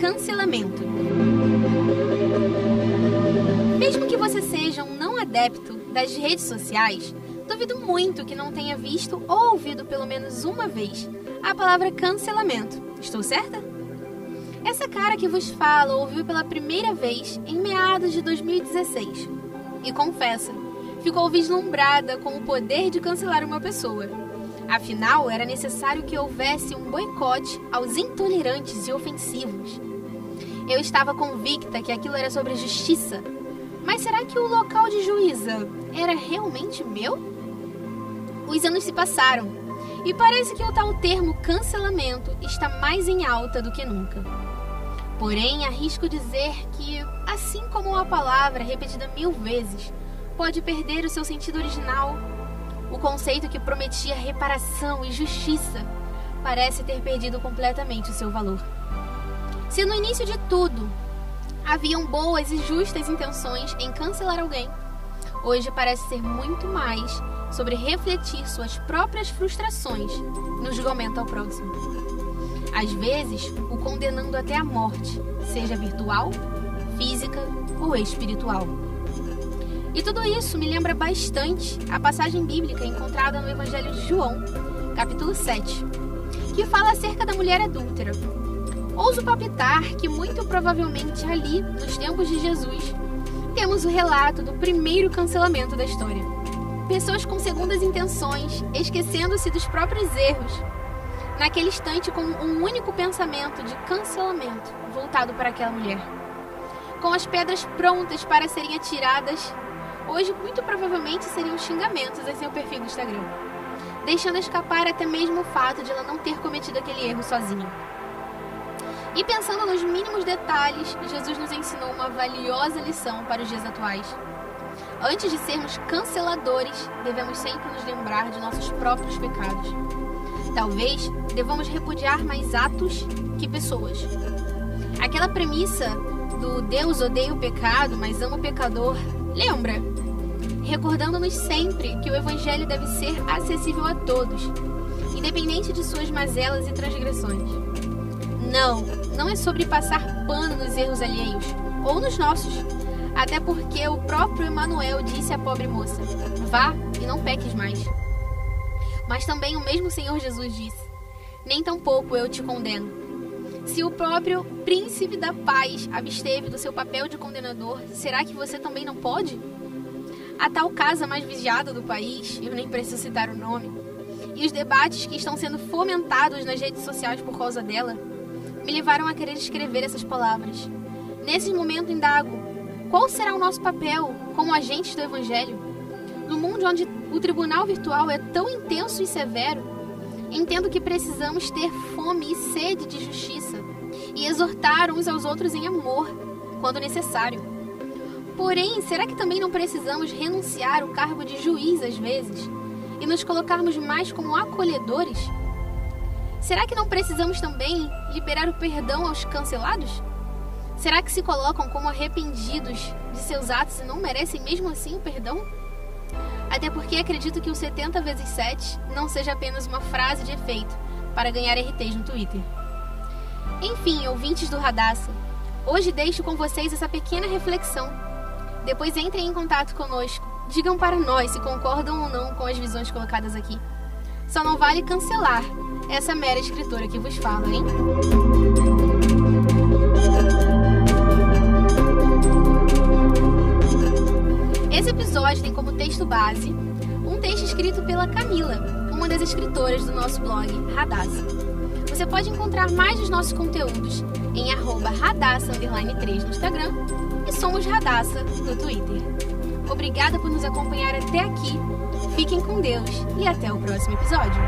cancelamento. Mesmo que você seja um não adepto das redes sociais, duvido muito que não tenha visto ou ouvido pelo menos uma vez a palavra cancelamento. Estou certa? Essa cara que vos fala ouviu pela primeira vez em meados de 2016 e confessa, ficou vislumbrada com o poder de cancelar uma pessoa. Afinal, era necessário que houvesse um boicote aos intolerantes e ofensivos. Eu estava convicta que aquilo era sobre justiça. Mas será que o local de juíza era realmente meu? Os anos se passaram e parece que o tal termo cancelamento está mais em alta do que nunca. Porém, arrisco dizer que, assim como uma palavra repetida mil vezes pode perder o seu sentido original, o conceito que prometia reparação e justiça parece ter perdido completamente o seu valor. Se no início de tudo haviam boas e justas intenções em cancelar alguém, hoje parece ser muito mais sobre refletir suas próprias frustrações no julgamento ao próximo às vezes o condenando até a morte, seja virtual, física ou espiritual. E tudo isso me lembra bastante a passagem bíblica encontrada no Evangelho de João, capítulo 7, que fala acerca da mulher adúltera. Ouso palpitar que muito provavelmente ali, nos tempos de Jesus, temos o relato do primeiro cancelamento da história. Pessoas com segundas intenções, esquecendo-se dos próprios erros, naquele instante com um único pensamento de cancelamento voltado para aquela mulher. Com as pedras prontas para serem atiradas, hoje muito provavelmente seriam xingamentos em seu perfil do Instagram, deixando escapar até mesmo o fato de ela não ter cometido aquele erro sozinha. E pensando nos mínimos detalhes, Jesus nos ensinou uma valiosa lição para os dias atuais. Antes de sermos canceladores, devemos sempre nos lembrar de nossos próprios pecados Talvez devamos repudiar mais atos que pessoas. Aquela premissa do Deus odeia o pecado, mas ama o pecador, lembra? Recordando-nos sempre que o Evangelho deve ser acessível a todos, independente de suas mazelas e transgressões. Não, não é sobre passar pano nos erros alheios, ou nos nossos. Até porque o próprio Emanuel disse à pobre moça: Vá e não peques mais. Mas também o mesmo Senhor Jesus disse: Nem tampouco eu te condeno. Se o próprio príncipe da paz absteve do seu papel de condenador, será que você também não pode? A tal casa mais vigiada do país, eu nem preciso citar o nome, e os debates que estão sendo fomentados nas redes sociais por causa dela, me levaram a querer escrever essas palavras. Nesse momento indago, qual será o nosso papel como agentes do Evangelho? No mundo onde o tribunal virtual é tão intenso e severo, entendo que precisamos ter fome e sede de justiça e exortar uns aos outros em amor, quando necessário. Porém, será que também não precisamos renunciar o cargo de juiz às vezes e nos colocarmos mais como acolhedores? Será que não precisamos também liberar o perdão aos cancelados? Será que se colocam como arrependidos de seus atos e não merecem mesmo assim o perdão? Até porque acredito que o 70 vezes 7 não seja apenas uma frase de efeito para ganhar RTs no Twitter. Enfim, ouvintes do Radassa, hoje deixo com vocês essa pequena reflexão. Depois entrem em contato conosco, digam para nós se concordam ou não com as visões colocadas aqui. Só não vale cancelar essa mera escritora que vos fala, hein? Esse episódio tem como texto base um texto escrito pela Camila, uma das escritoras do nosso blog Radassa. Você pode encontrar mais dos nossos conteúdos em radassa3 no Instagram e somos Radassa no Twitter. Obrigada por nos acompanhar até aqui. Fiquem com Deus e até o próximo episódio.